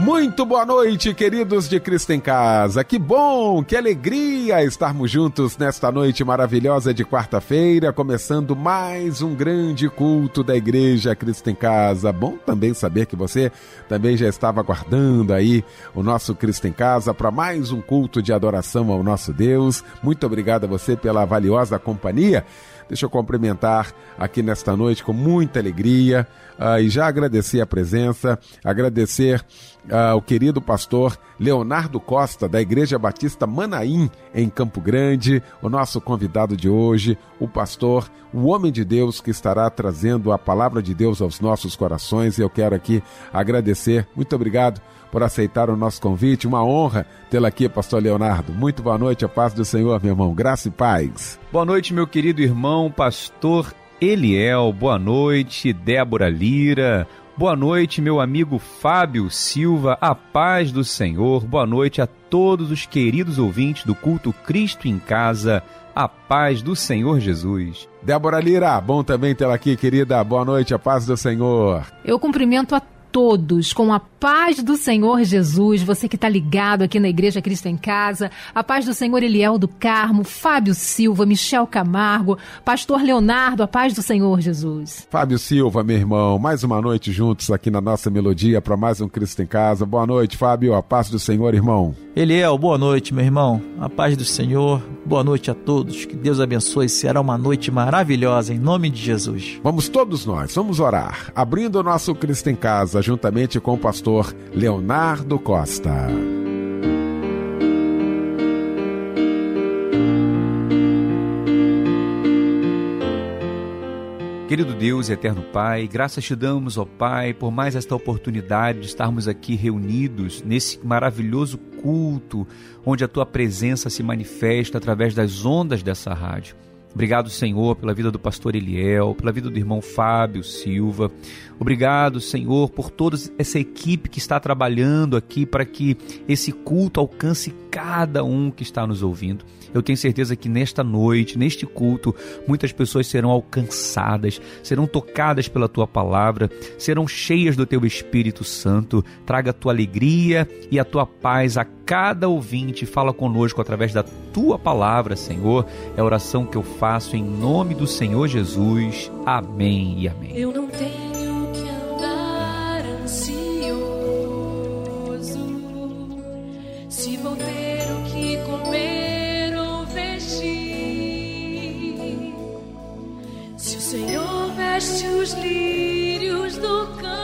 Muito boa noite, queridos de Cristo em Casa. Que bom, que alegria estarmos juntos nesta noite maravilhosa de quarta-feira, começando mais um grande culto da Igreja Cristo em Casa. Bom também saber que você também já estava aguardando aí o nosso Cristo em Casa para mais um culto de adoração ao nosso Deus. Muito obrigado a você pela valiosa companhia. Deixa eu cumprimentar aqui nesta noite com muita alegria uh, e já agradecer a presença, agradecer uh, o querido pastor Leonardo Costa, da Igreja Batista Manaim, em Campo Grande, o nosso convidado de hoje, o pastor, o homem de Deus que estará trazendo a palavra de Deus aos nossos corações. E eu quero aqui agradecer, muito obrigado por aceitar o nosso convite. Uma honra tê-lo aqui, Pastor Leonardo. Muito boa noite, a paz do Senhor, meu irmão. Graça e paz. Boa noite, meu querido irmão, Pastor Eliel. Boa noite, Débora Lira. Boa noite, meu amigo Fábio Silva. A paz do Senhor. Boa noite a todos os queridos ouvintes do culto Cristo em Casa. A paz do Senhor Jesus. Débora Lira, bom também tê-la aqui, querida. Boa noite, a paz do Senhor. Eu cumprimento a todos com a paz do Senhor Jesus, você que está ligado aqui na Igreja Cristo em Casa, a paz do Senhor Eliel do Carmo, Fábio Silva, Michel Camargo, Pastor Leonardo, a paz do Senhor Jesus. Fábio Silva, meu irmão, mais uma noite juntos aqui na nossa melodia para mais um Cristo em Casa. Boa noite, Fábio, a paz do Senhor, irmão. Eliel, boa noite, meu irmão, a paz do Senhor, boa noite a todos, que Deus abençoe, será uma noite maravilhosa, em nome de Jesus. Vamos todos nós, vamos orar, abrindo o nosso Cristo em Casa juntamente com o pastor Leonardo Costa. Querido Deus e eterno Pai, graças te damos, ó Pai, por mais esta oportunidade de estarmos aqui reunidos nesse maravilhoso culto, onde a tua presença se manifesta através das ondas dessa rádio. Obrigado, Senhor, pela vida do pastor Eliel, pela vida do irmão Fábio Silva. Obrigado, Senhor, por toda essa equipe que está trabalhando aqui para que esse culto alcance cada um que está nos ouvindo. Eu tenho certeza que nesta noite, neste culto, muitas pessoas serão alcançadas, serão tocadas pela tua palavra, serão cheias do teu Espírito Santo. Traga a tua alegria e a tua paz a cada ouvinte. Fala conosco através da tua palavra, Senhor. É a oração que eu faço em nome do Senhor Jesus. Amém e amém. Eu não tenho se vou veste os lírios do campo,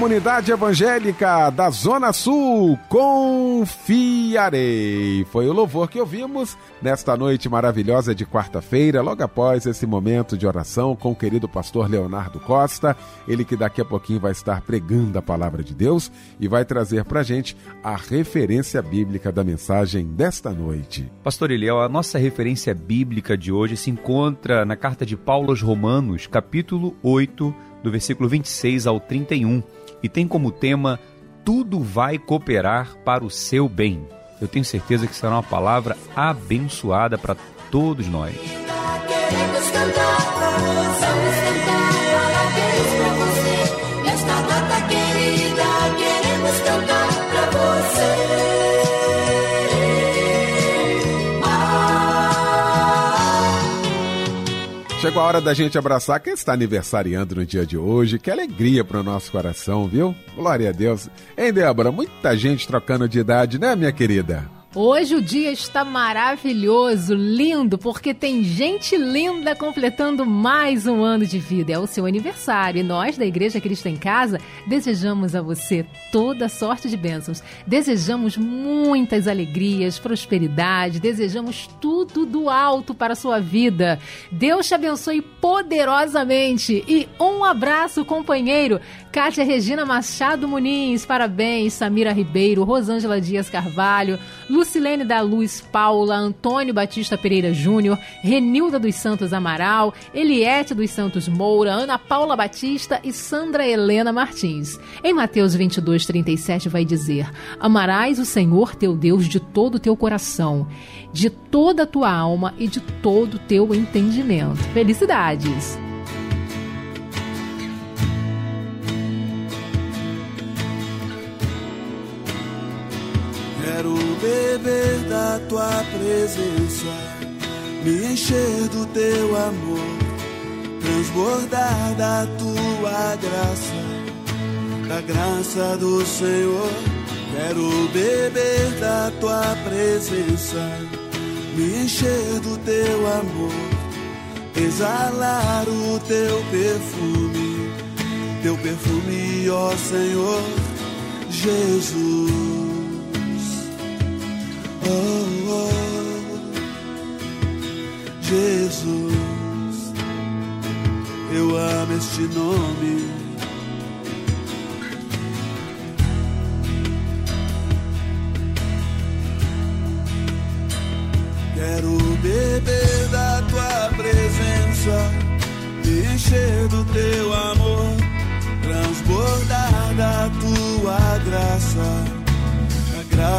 Comunidade Evangélica da Zona Sul, confiarei. Foi o louvor que ouvimos nesta noite maravilhosa de quarta-feira, logo após esse momento de oração com o querido pastor Leonardo Costa, ele que daqui a pouquinho vai estar pregando a palavra de Deus e vai trazer para gente a referência bíblica da mensagem desta noite. Pastor Eliel, a nossa referência bíblica de hoje se encontra na carta de Paulo aos Romanos, capítulo 8, do versículo 26 ao 31, e tem como tema Tudo vai cooperar para o seu bem. Eu tenho certeza que será uma palavra abençoada para todos nós. Queremos cantar, vamos cantar, Chegou a hora da gente abraçar quem está aniversariando no dia de hoje. Que alegria para o nosso coração, viu? Glória a Deus. Hein, Débora? Muita gente trocando de idade, né, minha querida? Hoje o dia está maravilhoso, lindo, porque tem gente linda completando mais um ano de vida. É o seu aniversário e nós da Igreja Cristo em Casa desejamos a você toda sorte de bênçãos. Desejamos muitas alegrias, prosperidade, desejamos tudo do alto para a sua vida. Deus te abençoe poderosamente e um abraço, companheiro. Kátia Regina Machado Muniz, parabéns. Samira Ribeiro, Rosângela Dias Carvalho, Lucilene da Luz Paula, Antônio Batista Pereira Júnior, Renilda dos Santos Amaral, Eliette dos Santos Moura, Ana Paula Batista e Sandra Helena Martins. Em Mateus 22, 37 vai dizer: Amarás o Senhor teu Deus de todo o teu coração, de toda a tua alma e de todo o teu entendimento. Felicidades! Beber da tua presença, me encher do teu amor, transbordar da tua graça, da graça do Senhor. Quero beber da tua presença, me encher do teu amor, exalar o teu perfume, teu perfume, ó Senhor Jesus. Oh, Jesus, eu amo este nome. Quero beber da tua presença,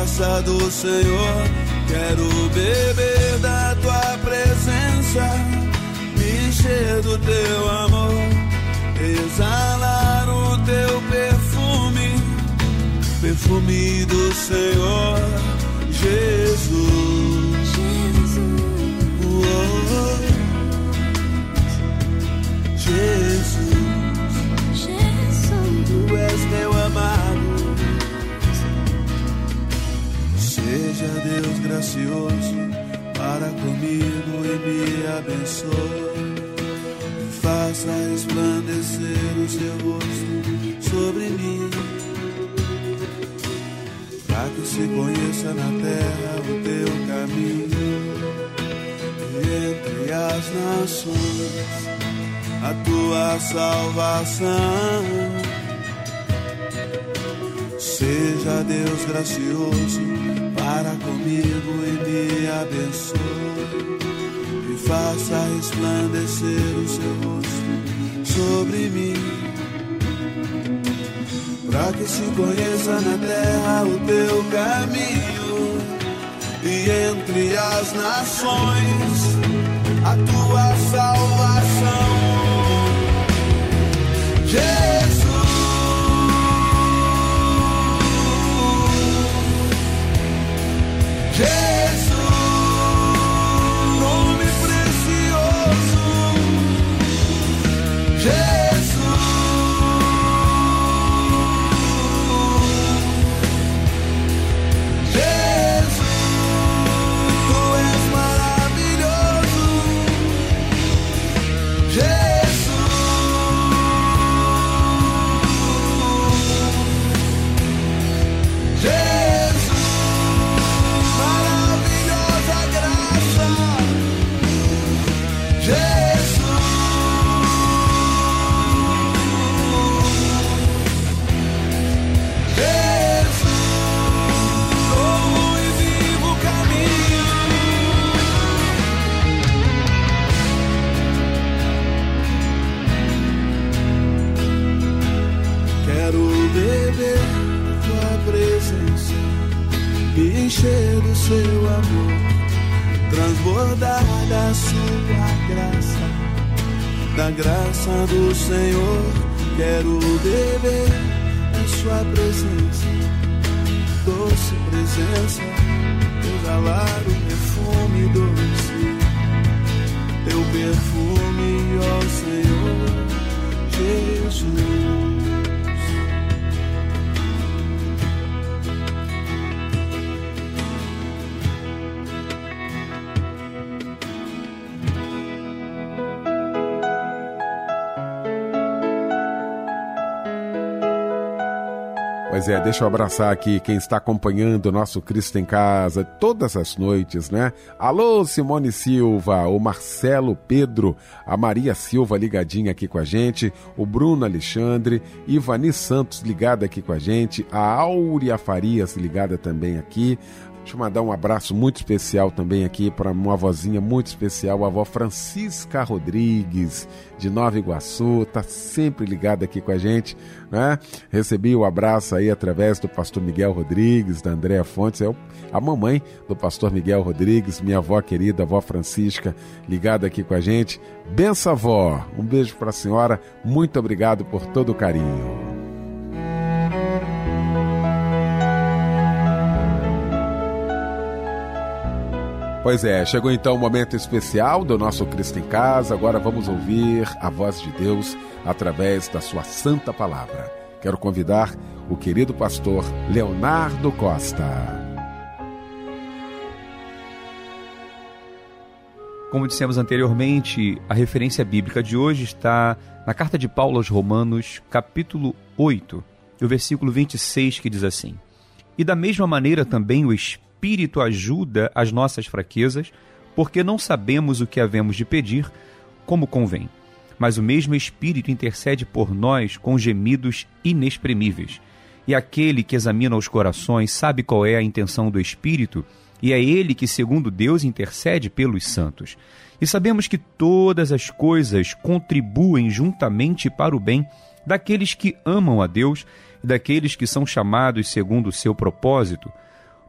graça do Senhor. Quero beber da tua presença, me encher do teu amor, exalar o teu perfume, perfume do Senhor Jesus. Seja Deus gracioso para comigo e me abençoe. Me faça resplandecer o seu rosto sobre mim. Para que se conheça na terra o teu caminho. E entre as nações a tua salvação. Seja Deus gracioso para comigo e me abençoe. E faça resplandecer o seu rosto sobre mim. Para que se conheça na terra o teu caminho. E entre as nações a tua salvação. Jesus. Jesus, deixa eu abraçar aqui quem está acompanhando o nosso Cristo em Casa todas as noites, né? Alô, Simone Silva, o Marcelo Pedro, a Maria Silva ligadinha aqui com a gente, o Bruno Alexandre, Ivani Santos ligada aqui com a gente, a Áurea Farias ligada também aqui, Deixa eu mandar um abraço muito especial também aqui para uma vozinha muito especial, a avó Francisca Rodrigues, de Nova Iguaçu, tá sempre ligada aqui com a gente, né? Recebi o abraço aí através do pastor Miguel Rodrigues, da Andréa Fontes, é a mamãe do pastor Miguel Rodrigues, minha avó querida, a avó Francisca, ligada aqui com a gente. Benção, avó! Um beijo para a senhora, muito obrigado por todo o carinho. Pois é, chegou então o momento especial do nosso Cristo em Casa. Agora vamos ouvir a voz de Deus através da sua santa palavra. Quero convidar o querido pastor Leonardo Costa. Como dissemos anteriormente, a referência bíblica de hoje está na carta de Paulo aos Romanos, capítulo 8, o versículo 26, que diz assim: E da mesma maneira também o Espírito Espírito ajuda as nossas fraquezas, porque não sabemos o que havemos de pedir como convém. Mas o mesmo Espírito intercede por nós com gemidos inexprimíveis. E aquele que examina os corações sabe qual é a intenção do Espírito, e é ele que, segundo Deus, intercede pelos santos. E sabemos que todas as coisas contribuem juntamente para o bem daqueles que amam a Deus e daqueles que são chamados segundo o seu propósito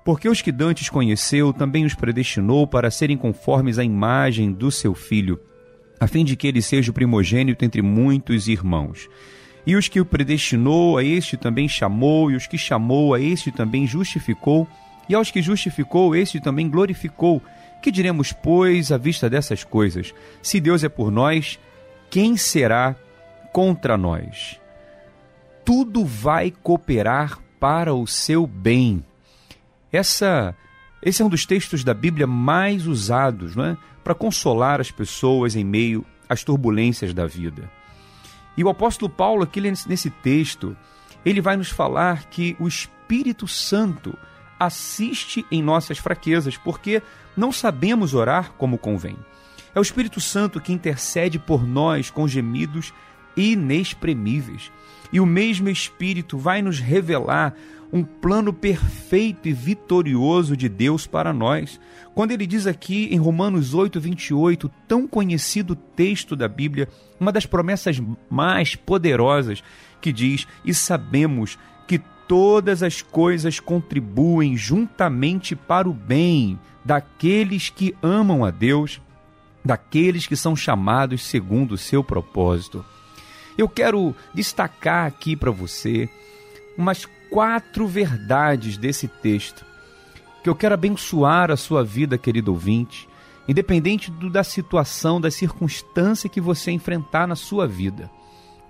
porque os que dantes conheceu, também os predestinou para serem conformes à imagem do seu filho, a fim de que ele seja o primogênito entre muitos irmãos. E os que o predestinou, a este também chamou, e os que chamou, a este também justificou, e aos que justificou, este também glorificou. Que diremos, pois, à vista dessas coisas? Se Deus é por nós, quem será contra nós? Tudo vai cooperar para o seu bem essa, esse é um dos textos da Bíblia mais usados é? para consolar as pessoas em meio às turbulências da vida. E o apóstolo Paulo, aqui nesse texto, ele vai nos falar que o Espírito Santo assiste em nossas fraquezas, porque não sabemos orar como convém. É o Espírito Santo que intercede por nós com gemidos inexprimíveis. E o mesmo Espírito vai nos revelar um plano perfeito e vitorioso de Deus para nós. Quando ele diz aqui em Romanos 8, 28, tão conhecido texto da Bíblia, uma das promessas mais poderosas, que diz: E sabemos que todas as coisas contribuem juntamente para o bem daqueles que amam a Deus, daqueles que são chamados segundo o seu propósito. Eu quero destacar aqui para você umas quatro verdades desse texto que eu quero abençoar a sua vida, querido ouvinte, independente do, da situação, da circunstância que você enfrentar na sua vida.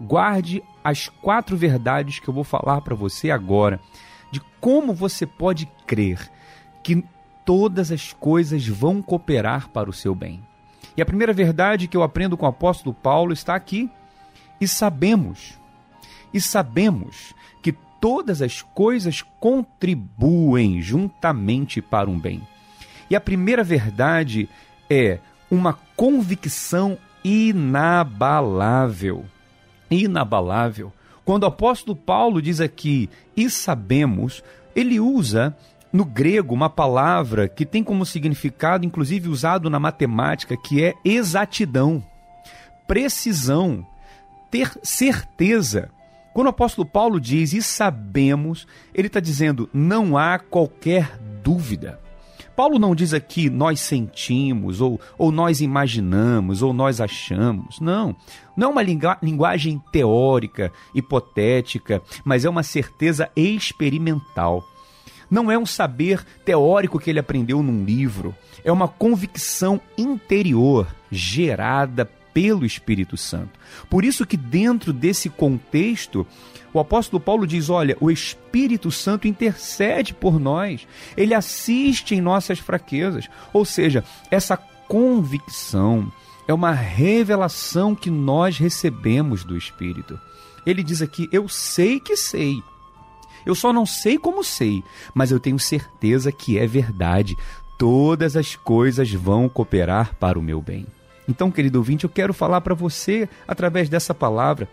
Guarde as quatro verdades que eu vou falar para você agora, de como você pode crer que todas as coisas vão cooperar para o seu bem. E a primeira verdade que eu aprendo com o apóstolo Paulo está aqui. E sabemos, e sabemos todas as coisas contribuem juntamente para um bem. E a primeira verdade é uma convicção inabalável. Inabalável. Quando o apóstolo Paulo diz aqui, e sabemos, ele usa no grego uma palavra que tem como significado, inclusive usado na matemática, que é exatidão, precisão, ter certeza Quando o apóstolo Paulo diz e sabemos, ele está dizendo não há qualquer dúvida. Paulo não diz aqui nós sentimos, ou, ou nós imaginamos, ou nós achamos. Não. Não é uma linguagem teórica, hipotética, mas é uma certeza experimental. Não é um saber teórico que ele aprendeu num livro, é uma convicção interior gerada pelo Espírito Santo. Por isso que dentro desse contexto, o apóstolo Paulo diz: olha, o Espírito Santo intercede por nós, ele assiste em nossas fraquezas. Ou seja, essa convicção é uma revelação que nós recebemos do Espírito. Ele diz aqui: eu sei que sei. Eu só não sei como sei, mas eu tenho certeza que é verdade. Todas as coisas vão cooperar para o meu bem. Então, querido ouvinte, eu quero falar para você, através dessa palavra,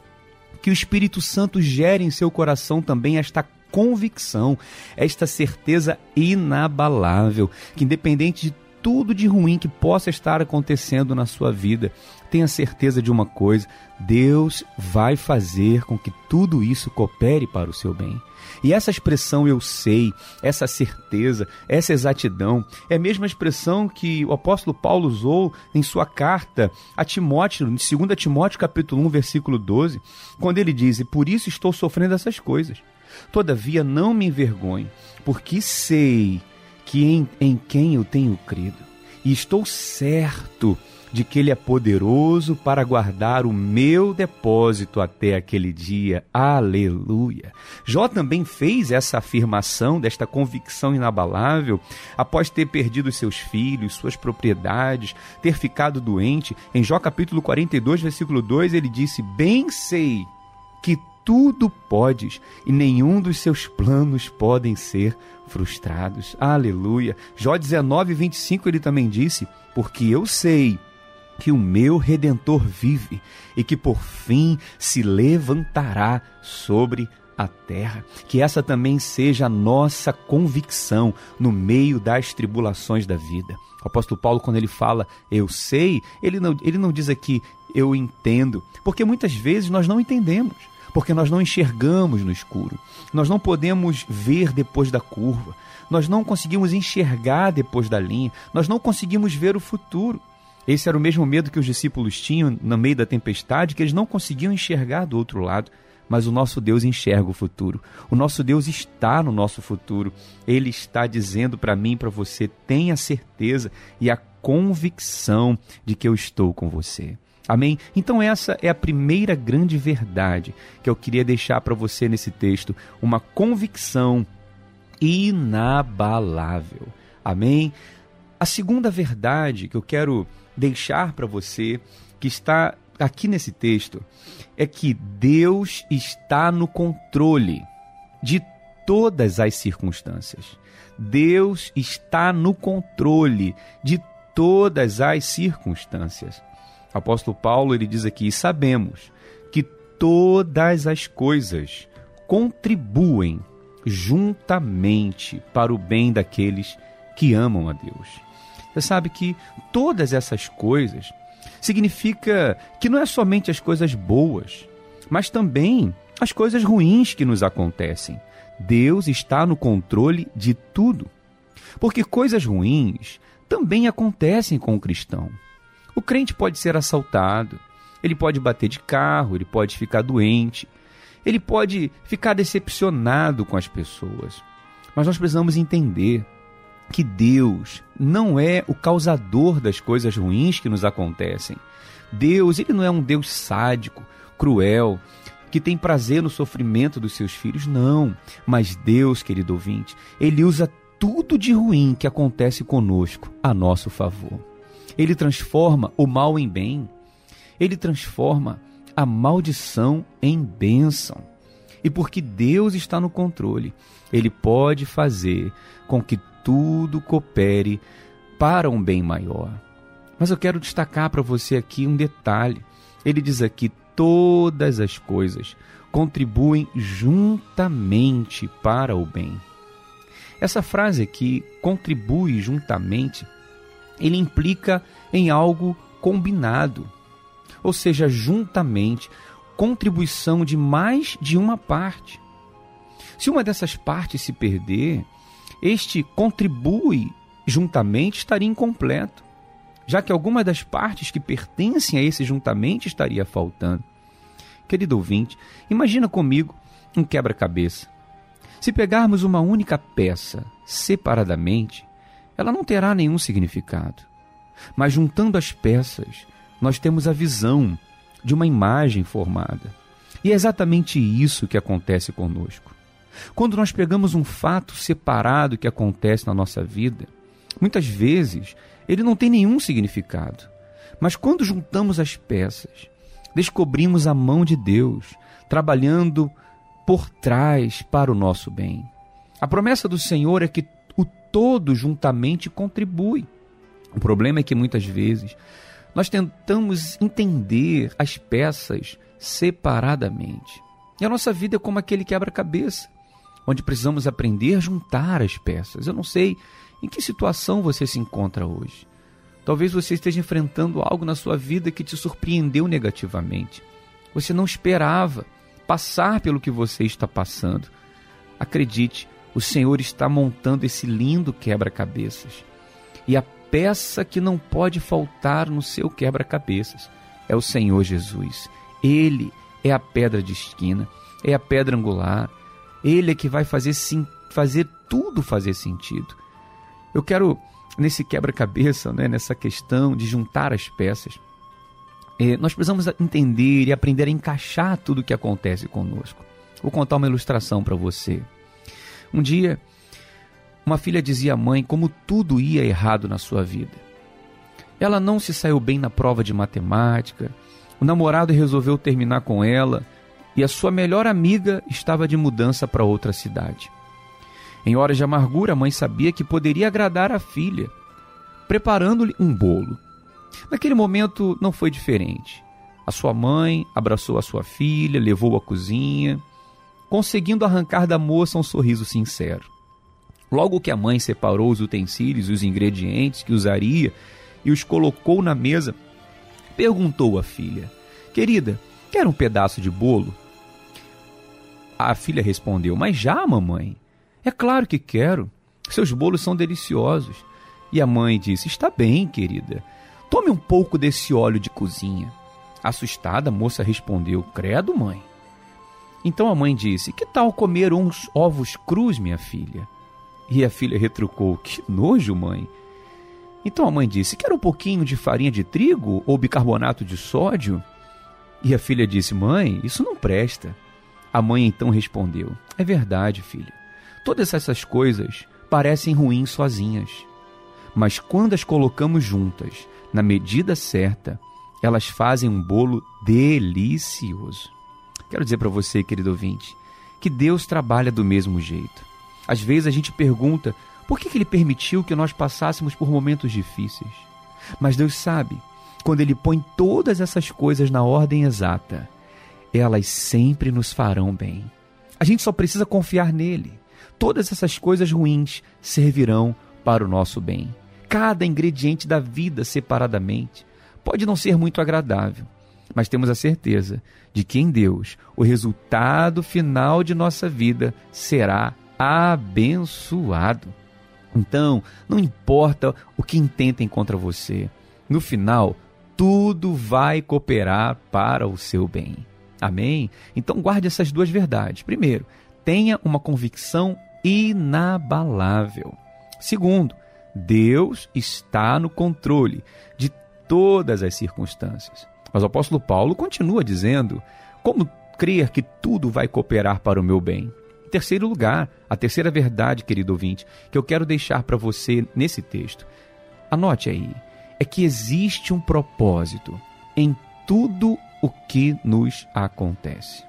que o Espírito Santo gere em seu coração também esta convicção, esta certeza inabalável, que independente de tudo de ruim que possa estar acontecendo na sua vida, tenha certeza de uma coisa: Deus vai fazer com que tudo isso coopere para o seu bem. E essa expressão eu sei, essa certeza, essa exatidão, é a mesma expressão que o apóstolo Paulo usou em sua carta a Timóteo, em 2 Timóteo capítulo 1, versículo 12, quando ele diz: "E por isso estou sofrendo essas coisas. Todavia não me envergonho, porque sei que em, em quem eu tenho crido, e estou certo de que Ele é poderoso para guardar o meu depósito até aquele dia. Aleluia! Jó também fez essa afirmação, desta convicção inabalável, após ter perdido seus filhos, suas propriedades, ter ficado doente. Em Jó capítulo 42, versículo 2, ele disse: Bem sei que tudo podes e nenhum dos seus planos podem ser frustrados. Aleluia. Jó 19, 25 ele também disse: Porque eu sei que o meu redentor vive e que por fim se levantará sobre a terra. Que essa também seja a nossa convicção no meio das tribulações da vida. O apóstolo Paulo, quando ele fala eu sei, ele não, ele não diz aqui eu entendo, porque muitas vezes nós não entendemos porque nós não enxergamos no escuro. Nós não podemos ver depois da curva. Nós não conseguimos enxergar depois da linha. Nós não conseguimos ver o futuro. Esse era o mesmo medo que os discípulos tinham no meio da tempestade, que eles não conseguiam enxergar do outro lado. Mas o nosso Deus enxerga o futuro. O nosso Deus está no nosso futuro. Ele está dizendo para mim para você: tenha certeza e a convicção de que eu estou com você. Amém? Então, essa é a primeira grande verdade que eu queria deixar para você nesse texto: uma convicção inabalável. Amém? A segunda verdade que eu quero deixar para você, que está aqui nesse texto, é que Deus está no controle de todas as circunstâncias. Deus está no controle de todas as circunstâncias. O apóstolo Paulo ele diz aqui: sabemos que todas as coisas contribuem juntamente para o bem daqueles que amam a Deus. Você sabe que todas essas coisas significa que não é somente as coisas boas, mas também as coisas ruins que nos acontecem. Deus está no controle de tudo. Porque coisas ruins também acontecem com o cristão. O crente pode ser assaltado, ele pode bater de carro, ele pode ficar doente, ele pode ficar decepcionado com as pessoas. Mas nós precisamos entender que Deus não é o causador das coisas ruins que nos acontecem. Deus, ele não é um Deus sádico, cruel, que tem prazer no sofrimento dos seus filhos, não. Mas Deus, querido ouvinte, ele usa tudo de ruim que acontece conosco a nosso favor. Ele transforma o mal em bem. Ele transforma a maldição em bênção. E porque Deus está no controle, ele pode fazer com que tudo coopere para um bem maior. Mas eu quero destacar para você aqui um detalhe. Ele diz aqui: todas as coisas contribuem juntamente para o bem. Essa frase aqui, contribui juntamente, ele implica em algo combinado, ou seja, juntamente, contribuição de mais de uma parte. Se uma dessas partes se perder, este contribui juntamente estaria incompleto, já que alguma das partes que pertencem a esse juntamente estaria faltando. Querido ouvinte, imagina comigo um quebra-cabeça. Se pegarmos uma única peça separadamente, ela não terá nenhum significado. Mas juntando as peças, nós temos a visão de uma imagem formada. E é exatamente isso que acontece conosco. Quando nós pegamos um fato separado que acontece na nossa vida, muitas vezes ele não tem nenhum significado. Mas quando juntamos as peças, descobrimos a mão de Deus trabalhando por trás para o nosso bem. A promessa do Senhor é que o todo juntamente contribui. O problema é que muitas vezes nós tentamos entender as peças separadamente. E a nossa vida é como aquele quebra-cabeça, onde precisamos aprender a juntar as peças. Eu não sei em que situação você se encontra hoje. Talvez você esteja enfrentando algo na sua vida que te surpreendeu negativamente. Você não esperava passar pelo que você está passando. Acredite, o Senhor está montando esse lindo quebra-cabeças. E a peça que não pode faltar no seu quebra-cabeças é o Senhor Jesus. Ele é a pedra de esquina, é a pedra angular. Ele é que vai fazer sim, fazer tudo fazer sentido. Eu quero nesse quebra-cabeça, né, nessa questão de juntar as peças, é, nós precisamos entender e aprender a encaixar tudo o que acontece conosco. Vou contar uma ilustração para você. Um dia, uma filha dizia à mãe como tudo ia errado na sua vida. Ela não se saiu bem na prova de matemática, o namorado resolveu terminar com ela e a sua melhor amiga estava de mudança para outra cidade. Em horas de amargura, a mãe sabia que poderia agradar a filha, preparando-lhe um bolo. Naquele momento não foi diferente. A sua mãe abraçou a sua filha, levou-a à cozinha, conseguindo arrancar da moça um sorriso sincero. Logo que a mãe separou os utensílios e os ingredientes que usaria e os colocou na mesa, perguntou à filha: Querida, quer um pedaço de bolo? A filha respondeu: Mas já, mamãe. É claro que quero. Seus bolos são deliciosos. E a mãe disse: Está bem, querida. Tome um pouco desse óleo de cozinha. Assustada, a moça respondeu: Credo, mãe. Então a mãe disse: Que tal comer uns ovos crus, minha filha? E a filha retrucou: Que nojo, mãe. Então a mãe disse: Quer um pouquinho de farinha de trigo ou bicarbonato de sódio? E a filha disse: Mãe, isso não presta. A mãe então respondeu: É verdade, filha. Todas essas coisas parecem ruins sozinhas, mas quando as colocamos juntas, na medida certa, elas fazem um bolo delicioso. Quero dizer para você, querido ouvinte, que Deus trabalha do mesmo jeito. Às vezes a gente pergunta por que, que Ele permitiu que nós passássemos por momentos difíceis. Mas Deus sabe, quando Ele põe todas essas coisas na ordem exata, elas sempre nos farão bem. A gente só precisa confiar nele todas essas coisas ruins servirão para o nosso bem. Cada ingrediente da vida separadamente pode não ser muito agradável, mas temos a certeza de que em Deus o resultado final de nossa vida será abençoado. Então, não importa o que intentem contra você, no final, tudo vai cooperar para o seu bem. Amém? Então, guarde essas duas verdades. Primeiro, tenha uma convicção inabalável. Segundo, Deus está no controle de todas as circunstâncias. Mas o apóstolo Paulo continua dizendo: como crer que tudo vai cooperar para o meu bem? Em terceiro lugar, a terceira verdade, querido ouvinte, que eu quero deixar para você nesse texto, anote aí, é que existe um propósito em tudo o que nos acontece.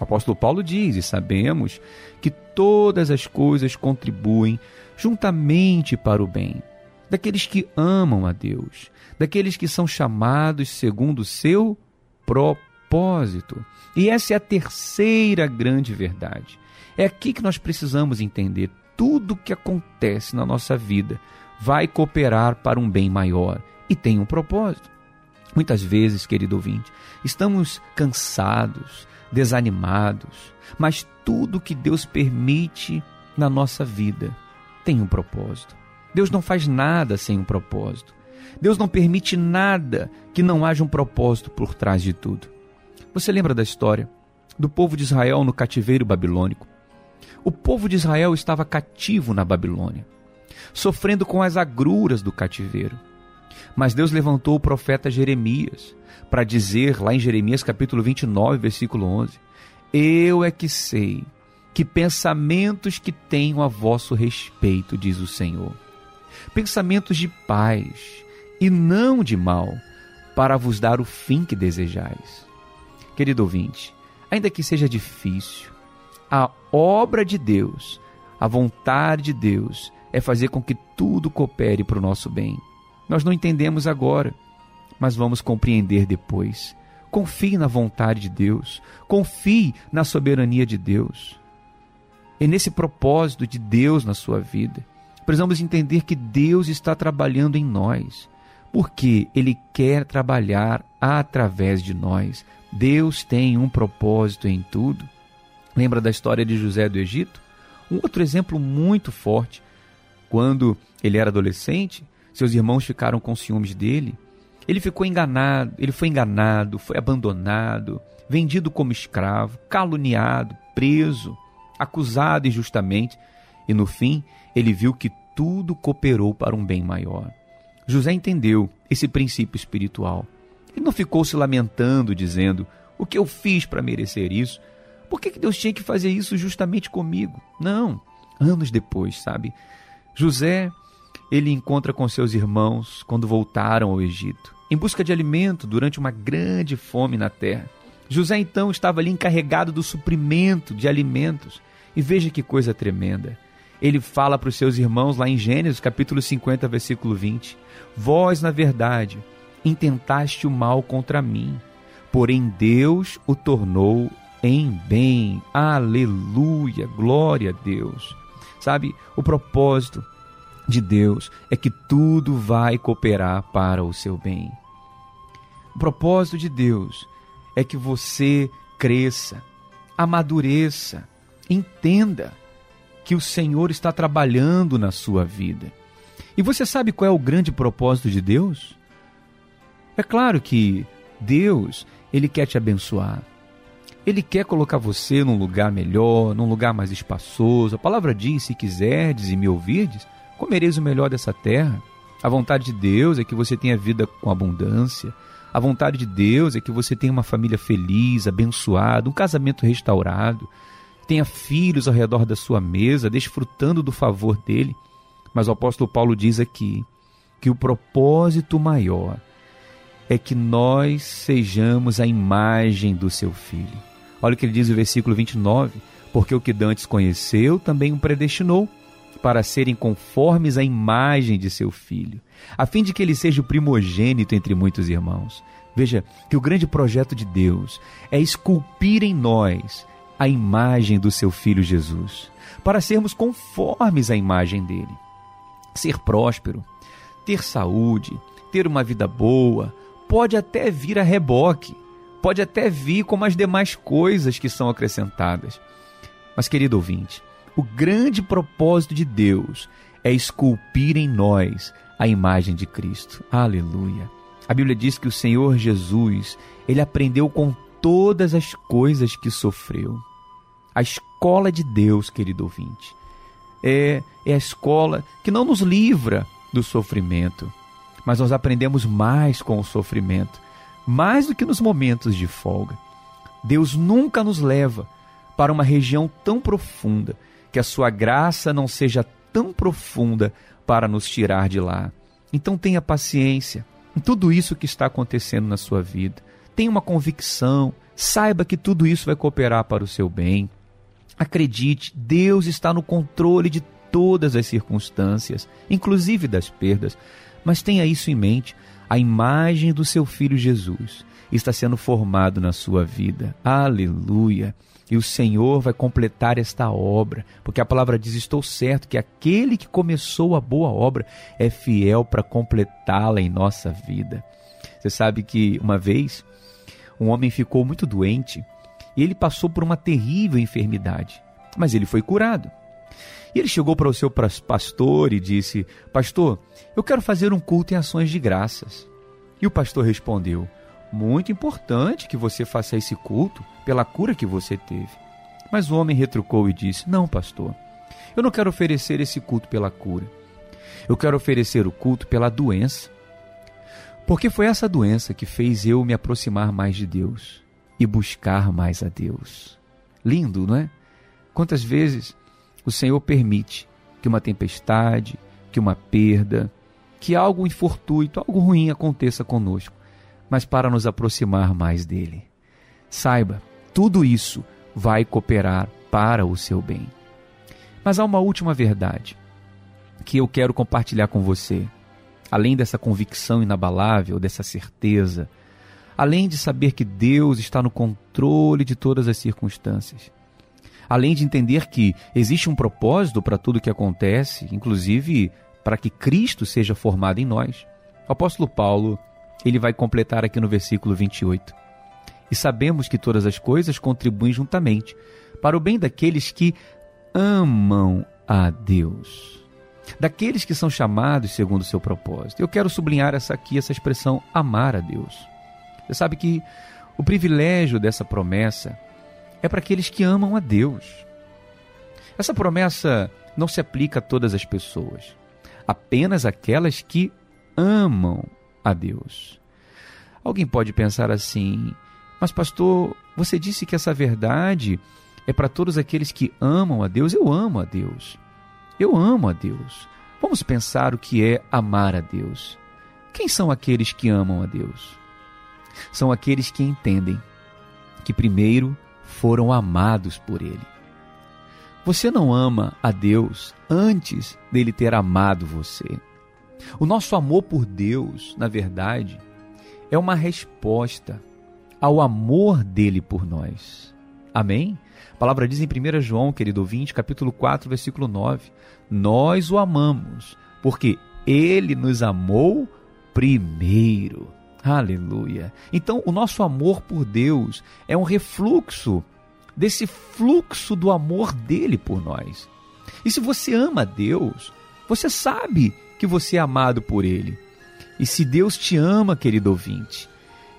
O apóstolo Paulo diz, e sabemos, que todas as coisas contribuem juntamente para o bem daqueles que amam a Deus, daqueles que são chamados segundo o seu propósito. E essa é a terceira grande verdade. É aqui que nós precisamos entender tudo o que acontece na nossa vida vai cooperar para um bem maior e tem um propósito. Muitas vezes, querido ouvinte, estamos cansados, desanimados, mas tudo que Deus permite na nossa vida tem um propósito. Deus não faz nada sem um propósito. Deus não permite nada que não haja um propósito por trás de tudo. Você lembra da história do povo de Israel no cativeiro babilônico? O povo de Israel estava cativo na Babilônia, sofrendo com as agruras do cativeiro. Mas Deus levantou o profeta Jeremias para dizer, lá em Jeremias capítulo 29, versículo 11: Eu é que sei que pensamentos que tenho a vosso respeito, diz o Senhor. Pensamentos de paz e não de mal, para vos dar o fim que desejais. Querido ouvinte, ainda que seja difícil, a obra de Deus, a vontade de Deus é fazer com que tudo coopere para o nosso bem. Nós não entendemos agora, mas vamos compreender depois. Confie na vontade de Deus, confie na soberania de Deus. É nesse propósito de Deus na sua vida. Precisamos entender que Deus está trabalhando em nós, porque Ele quer trabalhar através de nós. Deus tem um propósito em tudo. Lembra da história de José do Egito? Um outro exemplo muito forte. Quando ele era adolescente, seus irmãos ficaram com ciúmes dele. Ele ficou enganado, ele foi enganado, foi abandonado, vendido como escravo, caluniado, preso acusado injustamente, e no fim ele viu que tudo cooperou para um bem maior. José entendeu esse princípio espiritual. Ele não ficou se lamentando, dizendo: O que eu fiz para merecer isso? Por que, que Deus tinha que fazer isso justamente comigo? Não. Anos depois, sabe? José, ele encontra com seus irmãos quando voltaram ao Egito, em busca de alimento durante uma grande fome na terra. José então estava ali encarregado do suprimento de alimentos. E veja que coisa tremenda. Ele fala para os seus irmãos lá em Gênesis, capítulo 50, versículo 20: Vós, na verdade, intentaste o mal contra mim, porém Deus o tornou em bem. Aleluia, glória a Deus. Sabe, o propósito de Deus é que tudo vai cooperar para o seu bem. O propósito de Deus é que você cresça, amadureça, entenda que o Senhor está trabalhando na sua vida. E você sabe qual é o grande propósito de Deus? É claro que Deus, ele quer te abençoar. Ele quer colocar você num lugar melhor, num lugar mais espaçoso. A palavra diz: se quiserdes e me ouvirdes, comereis o melhor dessa terra. A vontade de Deus é que você tenha vida com abundância. A vontade de Deus é que você tenha uma família feliz, abençoada, um casamento restaurado, tenha filhos ao redor da sua mesa, desfrutando do favor dele. Mas o apóstolo Paulo diz aqui que o propósito maior é que nós sejamos a imagem do seu filho. Olha o que ele diz no versículo 29: Porque o que Dantes conheceu também o predestinou para serem conformes à imagem de seu filho, a fim de que ele seja o primogênito entre muitos irmãos. Veja que o grande projeto de Deus é esculpir em nós a imagem do seu filho Jesus, para sermos conformes à imagem dele. Ser próspero, ter saúde, ter uma vida boa, pode até vir a reboque, pode até vir como as demais coisas que são acrescentadas. Mas, querido ouvinte, o grande propósito de Deus é esculpir em nós a imagem de Cristo. Aleluia. A Bíblia diz que o Senhor Jesus, ele aprendeu com todas as coisas que sofreu. A escola de Deus, querido ouvinte, é, é a escola que não nos livra do sofrimento, mas nós aprendemos mais com o sofrimento, mais do que nos momentos de folga. Deus nunca nos leva para uma região tão profunda que a sua graça não seja tão profunda para nos tirar de lá. Então tenha paciência em tudo isso que está acontecendo na sua vida. Tenha uma convicção, saiba que tudo isso vai cooperar para o seu bem. Acredite, Deus está no controle de todas as circunstâncias, inclusive das perdas. Mas tenha isso em mente: a imagem do seu filho Jesus está sendo formado na sua vida. Aleluia! e o Senhor vai completar esta obra, porque a palavra diz: Estou certo que aquele que começou a boa obra é fiel para completá-la em nossa vida. Você sabe que uma vez um homem ficou muito doente e ele passou por uma terrível enfermidade, mas ele foi curado. E ele chegou para o seu pastor e disse: Pastor, eu quero fazer um culto em ações de graças. E o pastor respondeu: Muito importante que você faça esse culto pela cura que você teve. Mas o homem retrucou e disse: Não, pastor, eu não quero oferecer esse culto pela cura. Eu quero oferecer o culto pela doença. Porque foi essa doença que fez eu me aproximar mais de Deus e buscar mais a Deus. Lindo, não é? Quantas vezes o Senhor permite que uma tempestade, que uma perda, que algo infortuito, algo ruim aconteça conosco, mas para nos aproximar mais dele. Saiba, tudo isso vai cooperar para o seu bem. Mas há uma última verdade que eu quero compartilhar com você além dessa convicção inabalável, dessa certeza, além de saber que Deus está no controle de todas as circunstâncias, além de entender que existe um propósito para tudo que acontece, inclusive para que Cristo seja formado em nós. O apóstolo Paulo, ele vai completar aqui no versículo 28. E sabemos que todas as coisas contribuem juntamente para o bem daqueles que amam a Deus daqueles que são chamados segundo o seu propósito. Eu quero sublinhar essa aqui, essa expressão amar a Deus. Você sabe que o privilégio dessa promessa é para aqueles que amam a Deus. Essa promessa não se aplica a todas as pessoas, apenas aquelas que amam a Deus. Alguém pode pensar assim: "Mas pastor, você disse que essa verdade é para todos aqueles que amam a Deus. Eu amo a Deus. Eu amo a Deus. Vamos pensar o que é amar a Deus. Quem são aqueles que amam a Deus? São aqueles que entendem que primeiro foram amados por Ele. Você não ama a Deus antes dele ter amado você. O nosso amor por Deus, na verdade, é uma resposta ao amor dele por nós. Amém? A palavra diz em 1 João, querido ouvinte, capítulo 4, versículo 9: Nós o amamos, porque ele nos amou primeiro. Aleluia. Então, o nosso amor por Deus é um refluxo desse fluxo do amor dele por nós. E se você ama Deus, você sabe que você é amado por ele. E se Deus te ama, querido ouvinte,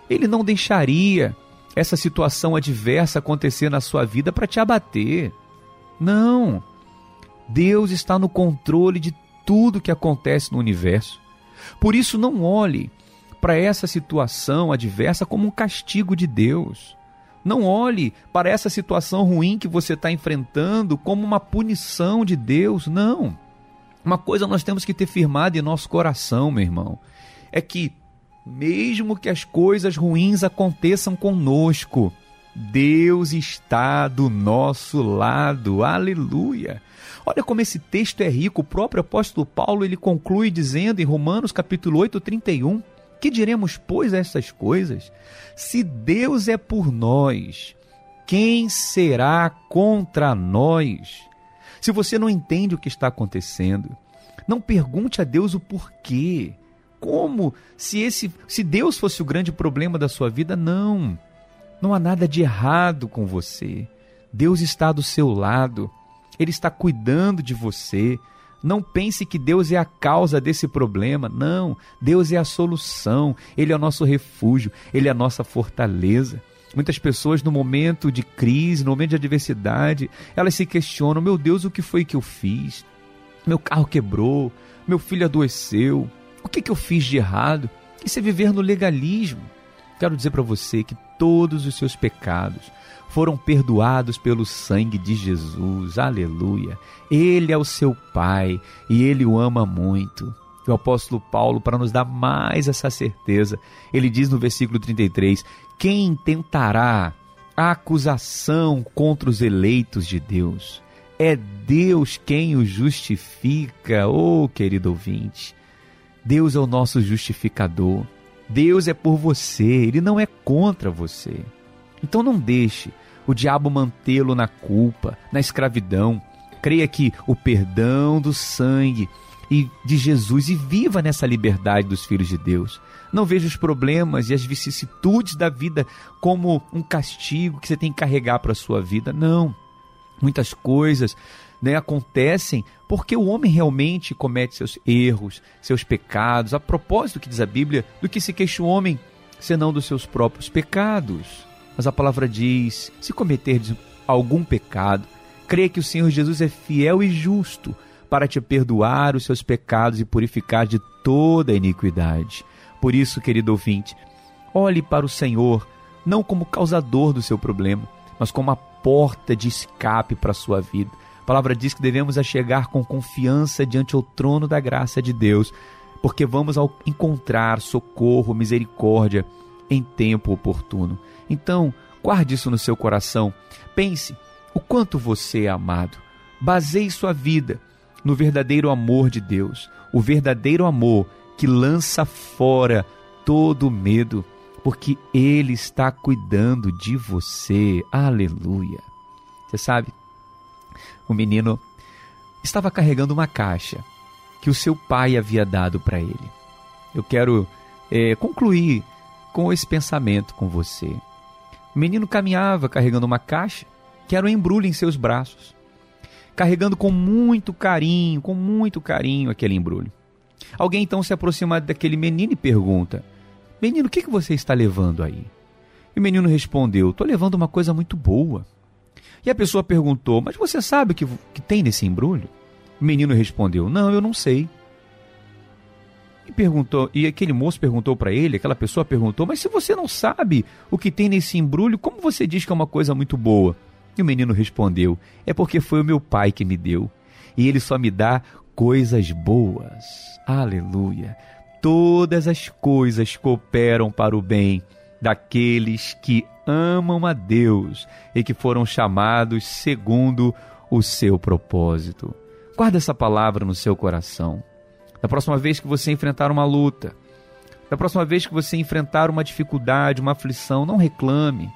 ele não deixaria essa situação adversa acontecer na sua vida para te abater. Não. Deus está no controle de tudo que acontece no universo. Por isso, não olhe para essa situação adversa como um castigo de Deus. Não olhe para essa situação ruim que você está enfrentando como uma punição de Deus. Não. Uma coisa nós temos que ter firmado em nosso coração, meu irmão, é que mesmo que as coisas ruins aconteçam conosco, Deus está do nosso lado. Aleluia. Olha como esse texto é rico. O próprio apóstolo Paulo ele conclui dizendo em Romanos capítulo 8, 31, que diremos, pois, a essas coisas? Se Deus é por nós, quem será contra nós? Se você não entende o que está acontecendo, não pergunte a Deus o porquê como se esse se Deus fosse o grande problema da sua vida, não. Não há nada de errado com você. Deus está do seu lado. Ele está cuidando de você. Não pense que Deus é a causa desse problema. Não, Deus é a solução. Ele é o nosso refúgio, ele é a nossa fortaleza. Muitas pessoas no momento de crise, no momento de adversidade, elas se questionam: "Meu Deus, o que foi que eu fiz? Meu carro quebrou, meu filho adoeceu, o que, que eu fiz de errado? Isso é viver no legalismo. Quero dizer para você que todos os seus pecados foram perdoados pelo sangue de Jesus. Aleluia. Ele é o seu Pai e ele o ama muito. o apóstolo Paulo, para nos dar mais essa certeza, ele diz no versículo 33: Quem tentará a acusação contra os eleitos de Deus? É Deus quem os justifica, oh querido ouvinte. Deus é o nosso justificador. Deus é por você, ele não é contra você. Então não deixe o diabo mantê-lo na culpa, na escravidão. Creia que o perdão do sangue e de Jesus e viva nessa liberdade dos filhos de Deus. Não veja os problemas e as vicissitudes da vida como um castigo que você tem que carregar para a sua vida. Não. Muitas coisas né, acontecem porque o homem realmente comete seus erros, seus pecados. A propósito que diz a Bíblia, do que se queixa o homem, senão dos seus próprios pecados. Mas a palavra diz: se cometerdes algum pecado, crê que o Senhor Jesus é fiel e justo para te perdoar os seus pecados e purificar de toda iniquidade. Por isso, querido ouvinte, olhe para o Senhor não como causador do seu problema, mas como a porta de escape para a sua vida. A palavra diz que devemos chegar com confiança diante ao trono da graça de Deus, porque vamos encontrar socorro, misericórdia em tempo oportuno. Então, guarde isso no seu coração. Pense o quanto você é amado. Baseie sua vida no verdadeiro amor de Deus, o verdadeiro amor que lança fora todo medo, porque Ele está cuidando de você. Aleluia. Você sabe, o menino estava carregando uma caixa que o seu pai havia dado para ele. Eu quero é, concluir com esse pensamento com você. O menino caminhava carregando uma caixa que era um embrulho em seus braços, carregando com muito carinho, com muito carinho aquele embrulho. Alguém então se aproxima daquele menino e pergunta: Menino, o que, que você está levando aí? E o menino respondeu: Estou levando uma coisa muito boa. E a pessoa perguntou: Mas você sabe o que, que tem nesse embrulho? O menino respondeu: Não, eu não sei. E perguntou, e aquele moço perguntou para ele, aquela pessoa perguntou: "Mas se você não sabe o que tem nesse embrulho, como você diz que é uma coisa muito boa?" E o menino respondeu: "É porque foi o meu pai que me deu, e ele só me dá coisas boas." Aleluia. Todas as coisas cooperam para o bem daqueles que amam a Deus e que foram chamados segundo o seu propósito. Guarda essa palavra no seu coração. Da próxima vez que você enfrentar uma luta, da próxima vez que você enfrentar uma dificuldade, uma aflição, não reclame.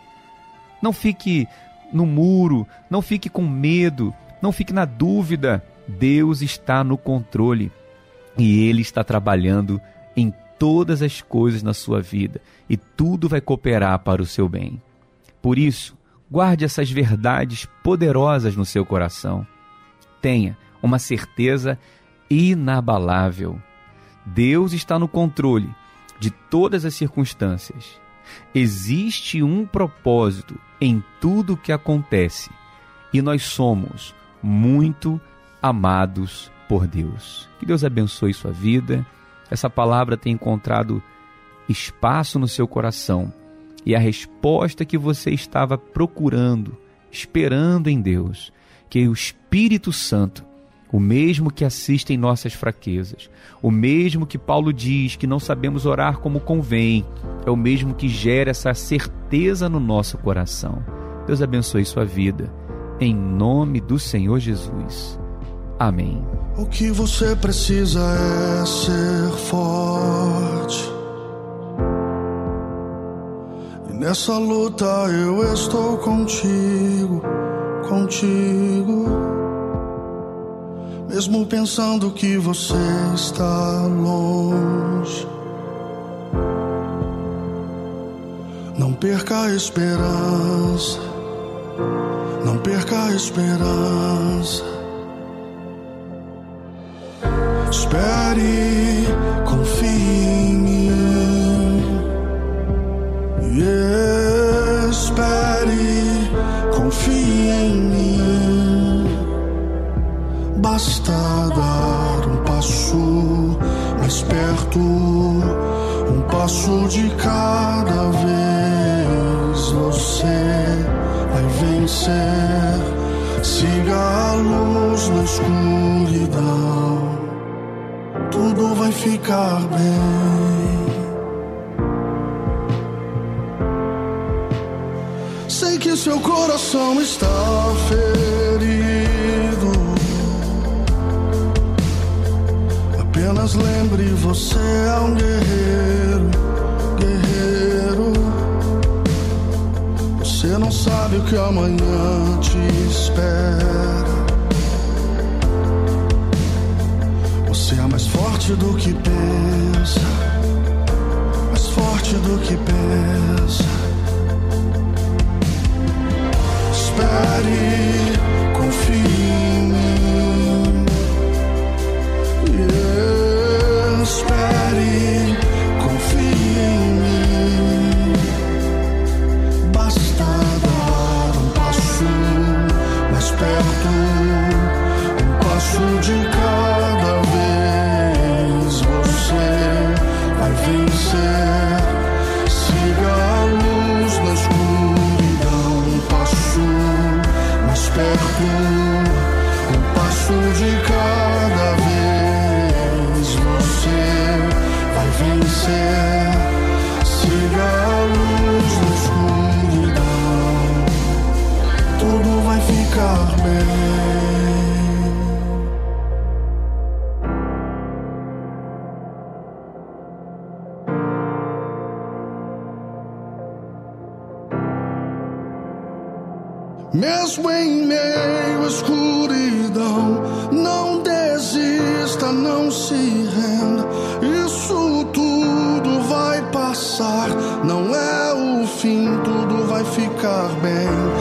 Não fique no muro, não fique com medo, não fique na dúvida. Deus está no controle e Ele está trabalhando em todas as coisas na sua vida e tudo vai cooperar para o seu bem. Por isso, guarde essas verdades poderosas no seu coração. Tenha uma certeza inabalável. Deus está no controle de todas as circunstâncias. Existe um propósito em tudo o que acontece e nós somos muito amados por Deus. Que Deus abençoe sua vida. Essa palavra tem encontrado espaço no seu coração e a resposta que você estava procurando, esperando em Deus, que o Espírito Santo o mesmo que assiste em nossas fraquezas, o mesmo que Paulo diz que não sabemos orar como convém, é o mesmo que gera essa certeza no nosso coração. Deus abençoe sua vida, em nome do Senhor Jesus. Amém. O que você precisa é ser forte. E nessa luta eu estou contigo, contigo. Mesmo pensando que você está longe. Não perca a esperança. Não perca a esperança. Espere, confie em mim. Espere, confie em mim. Basta dar um passo mais perto, um passo de cada vez. Você vai vencer. Siga a luz na escuridão, tudo vai ficar bem. Sei que seu coração está ferido. Apenas lembre, você é um guerreiro, guerreiro. Você não sabe o que amanhã te espera. Você é mais forte do que pensa, mais forte do que pensa. Espere, confie. Yeah, espere, Mesmo em meio à escuridão, não desista, não se renda. Isso tudo vai passar, não é o fim, tudo vai ficar bem.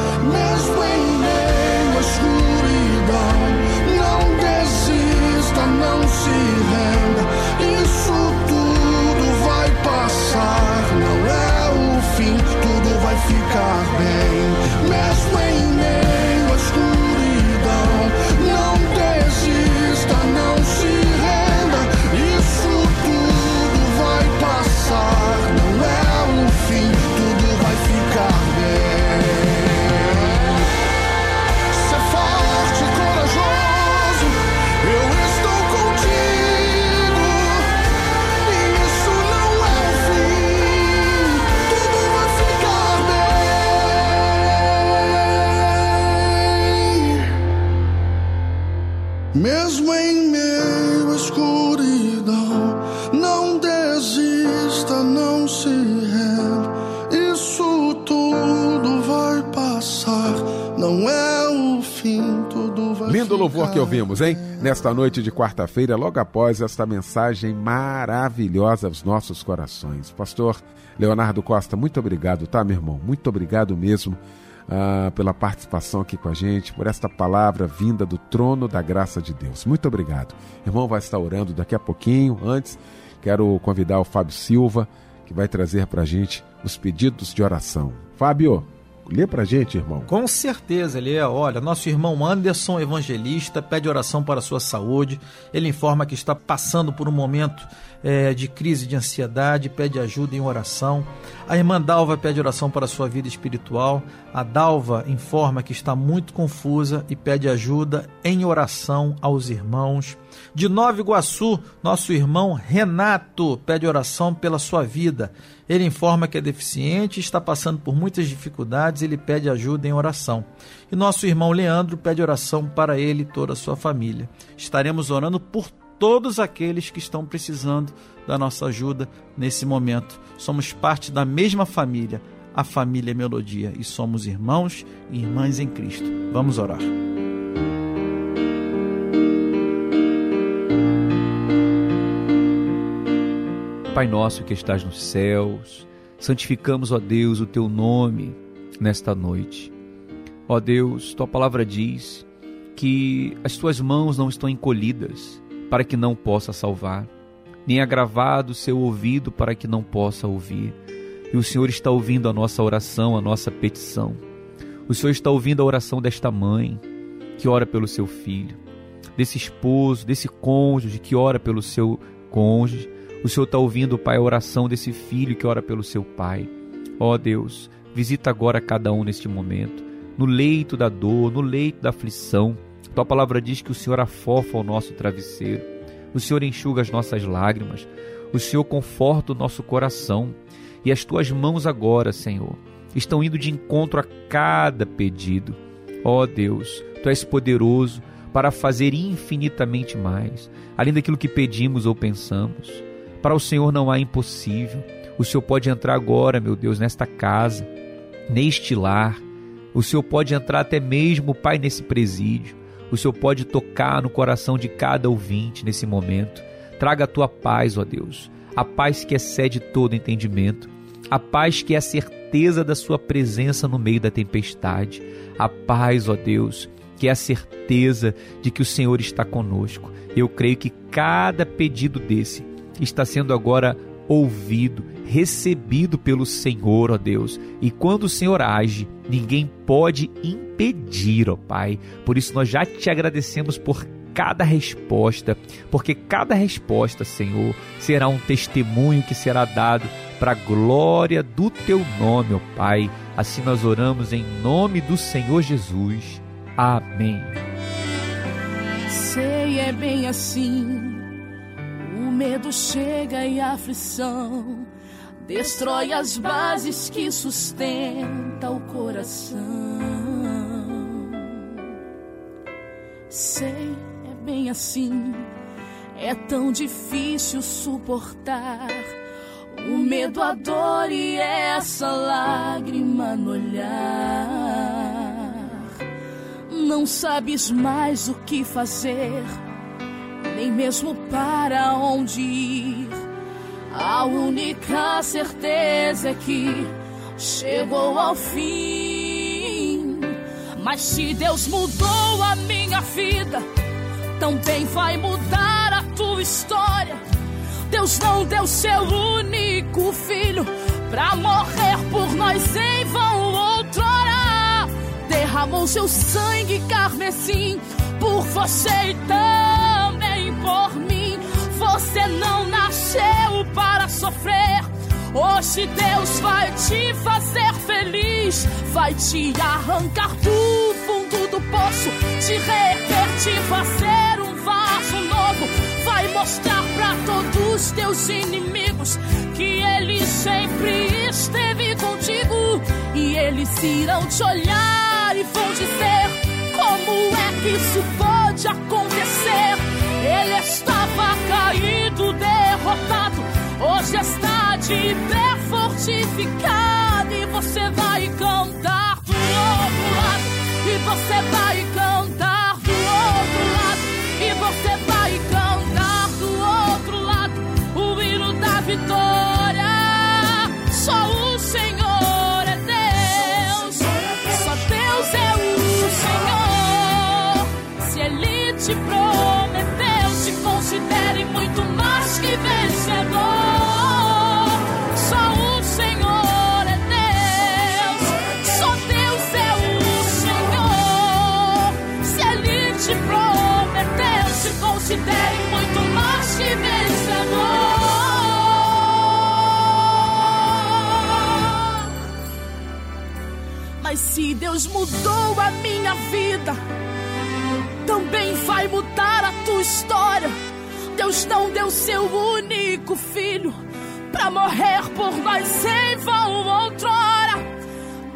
Louvor que ouvimos, hein? Nesta noite de quarta-feira, logo após esta mensagem maravilhosa aos nossos corações. Pastor Leonardo Costa, muito obrigado, tá, meu irmão? Muito obrigado mesmo ah, pela participação aqui com a gente, por esta palavra vinda do trono da graça de Deus. Muito obrigado. Irmão vai estar orando daqui a pouquinho. Antes, quero convidar o Fábio Silva, que vai trazer para a gente os pedidos de oração. Fábio, lê para a gente, irmão. Com certeza, é. Olha, nosso irmão Anderson, evangelista, pede oração para a sua saúde. Ele informa que está passando por um momento eh, de crise de ansiedade, pede ajuda em oração. A irmã Dalva pede oração para a sua vida espiritual. A Dalva informa que está muito confusa e pede ajuda em oração aos irmãos. De Nova Iguaçu, nosso irmão Renato pede oração pela sua vida. Ele informa que é deficiente está passando por muitas dificuldades, ele pede ajuda em oração. E nosso irmão Leandro pede oração para ele e toda a sua família. Estaremos orando por todos aqueles que estão precisando da nossa ajuda nesse momento. Somos parte da mesma família, a família Melodia, e somos irmãos e irmãs em Cristo. Vamos orar. Pai nosso que estás nos céus, santificamos, ó Deus, o teu nome nesta noite. Ó Deus, tua palavra diz que as tuas mãos não estão encolhidas para que não possa salvar, nem agravado o seu ouvido para que não possa ouvir. E o Senhor está ouvindo a nossa oração, a nossa petição. O Senhor está ouvindo a oração desta mãe que ora pelo seu filho, desse esposo, desse cônjuge que ora pelo seu cônjuge. O Senhor está ouvindo, Pai, a oração desse filho que ora pelo seu pai. Ó oh, Deus, visita agora cada um neste momento, no leito da dor, no leito da aflição. Tua palavra diz que o Senhor afofa o nosso travesseiro, o Senhor enxuga as nossas lágrimas, o Senhor conforta o nosso coração. E as tuas mãos agora, Senhor, estão indo de encontro a cada pedido. Ó oh, Deus, tu és poderoso para fazer infinitamente mais, além daquilo que pedimos ou pensamos. Para o Senhor não há impossível. O Senhor pode entrar agora, meu Deus, nesta casa, neste lar. O Senhor pode entrar até mesmo, Pai, nesse presídio. O Senhor pode tocar no coração de cada ouvinte nesse momento. Traga a tua paz, ó Deus, a paz que excede todo entendimento, a paz que é a certeza da Sua presença no meio da tempestade, a paz, ó Deus, que é a certeza de que o Senhor está conosco. Eu creio que cada pedido desse está sendo agora ouvido, recebido pelo Senhor, ó Deus. E quando o Senhor age, ninguém pode impedir, ó Pai. Por isso nós já te agradecemos por cada resposta, porque cada resposta, Senhor, será um testemunho que será dado para a glória do teu nome, ó Pai. Assim nós oramos em nome do Senhor Jesus. Amém. Sei, é bem assim medo chega e a aflição destrói as bases que sustenta o coração. Sei, é bem assim. É tão difícil suportar o medo, a dor e essa lágrima no olhar. Não sabes mais o que fazer nem mesmo para onde ir. A única certeza é que chegou ao fim. Mas se Deus mudou a minha vida, também vai mudar a tua história. Deus não deu seu único filho pra morrer por nós em vão outrora. Derramou seu sangue carmesim por você e também por mim. Você não nasceu para sofrer. Hoje Deus vai te fazer feliz, vai te arrancar do fundo do poço, te reerguer, te fazer um vaso novo, vai mostrar para todos os teus inimigos que Ele sempre esteve contigo e eles irão te olhar e vão dizer como é que isso pode acontecer. Estava caído, derrotado. Hoje está de pé fortificado. E você vai cantar do outro lado. E você vai cantar do outro lado. E você vai cantar do outro lado. O hino da vitória. Só o Senhor é Deus. Só Deus é o Senhor. Se Ele te prometeu considere muito mais que vencedor. Só o Senhor é Deus, só Deus é o Senhor. Se Ele te prometeu, se considere muito mais que vencedor. Mas se Deus mudou a minha vida, também vai mudar a tua história. Deus não deu seu único filho para morrer por nós em vão outrora.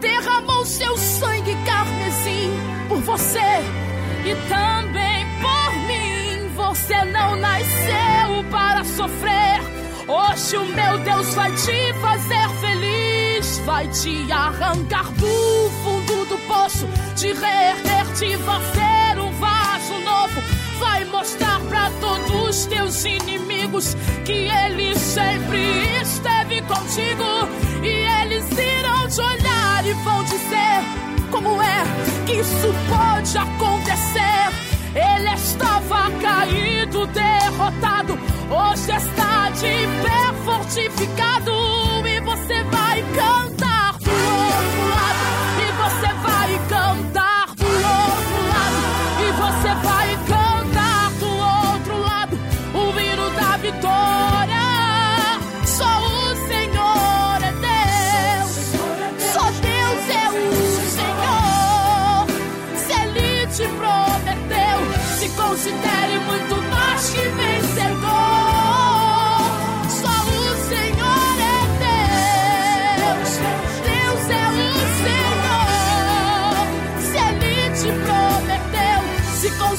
Derramou seu sangue carmesim por você e também por mim. Você não nasceu para sofrer. Hoje o meu Deus vai te fazer feliz, vai te arrancar do fundo do poço, te reerguer, vaso novo vai mostrar para todos os teus inimigos que ele sempre esteve contigo e eles irão te olhar e vão dizer como é que isso pode acontecer. Ele estava caído, derrotado, hoje está de pé fortificado e você vai cantar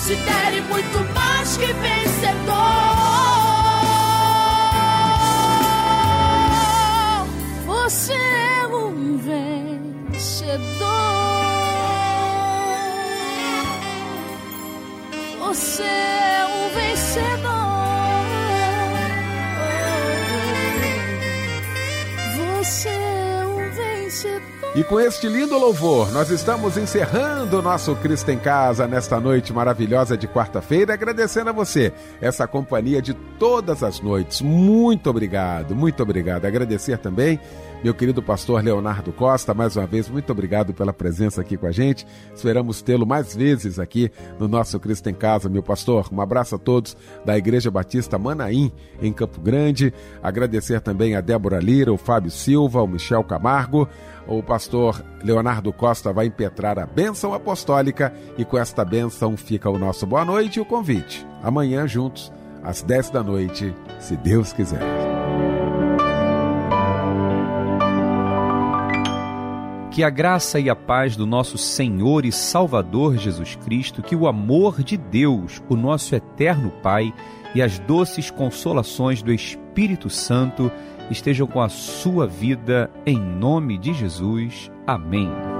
considere muito mais que vencedor. Você é um vencedor. E com este lindo louvor, nós estamos encerrando o nosso Cristo em Casa nesta noite maravilhosa de quarta-feira, agradecendo a você essa companhia de todas as noites. Muito obrigado, muito obrigado. Agradecer também meu querido pastor Leonardo Costa, mais uma vez, muito obrigado pela presença aqui com a gente. Esperamos tê-lo mais vezes aqui no nosso Cristo em Casa, meu pastor. Um abraço a todos da Igreja Batista Manaim, em Campo Grande. Agradecer também a Débora Lira, o Fábio Silva, o Michel Camargo. O pastor Leonardo Costa vai impetrar a bênção apostólica e com esta bênção fica o nosso boa noite e o convite. Amanhã juntos, às 10 da noite, se Deus quiser. Que a graça e a paz do nosso Senhor e Salvador Jesus Cristo, que o amor de Deus, o nosso eterno Pai, e as doces consolações do Espírito Santo estejam com a sua vida, em nome de Jesus. Amém.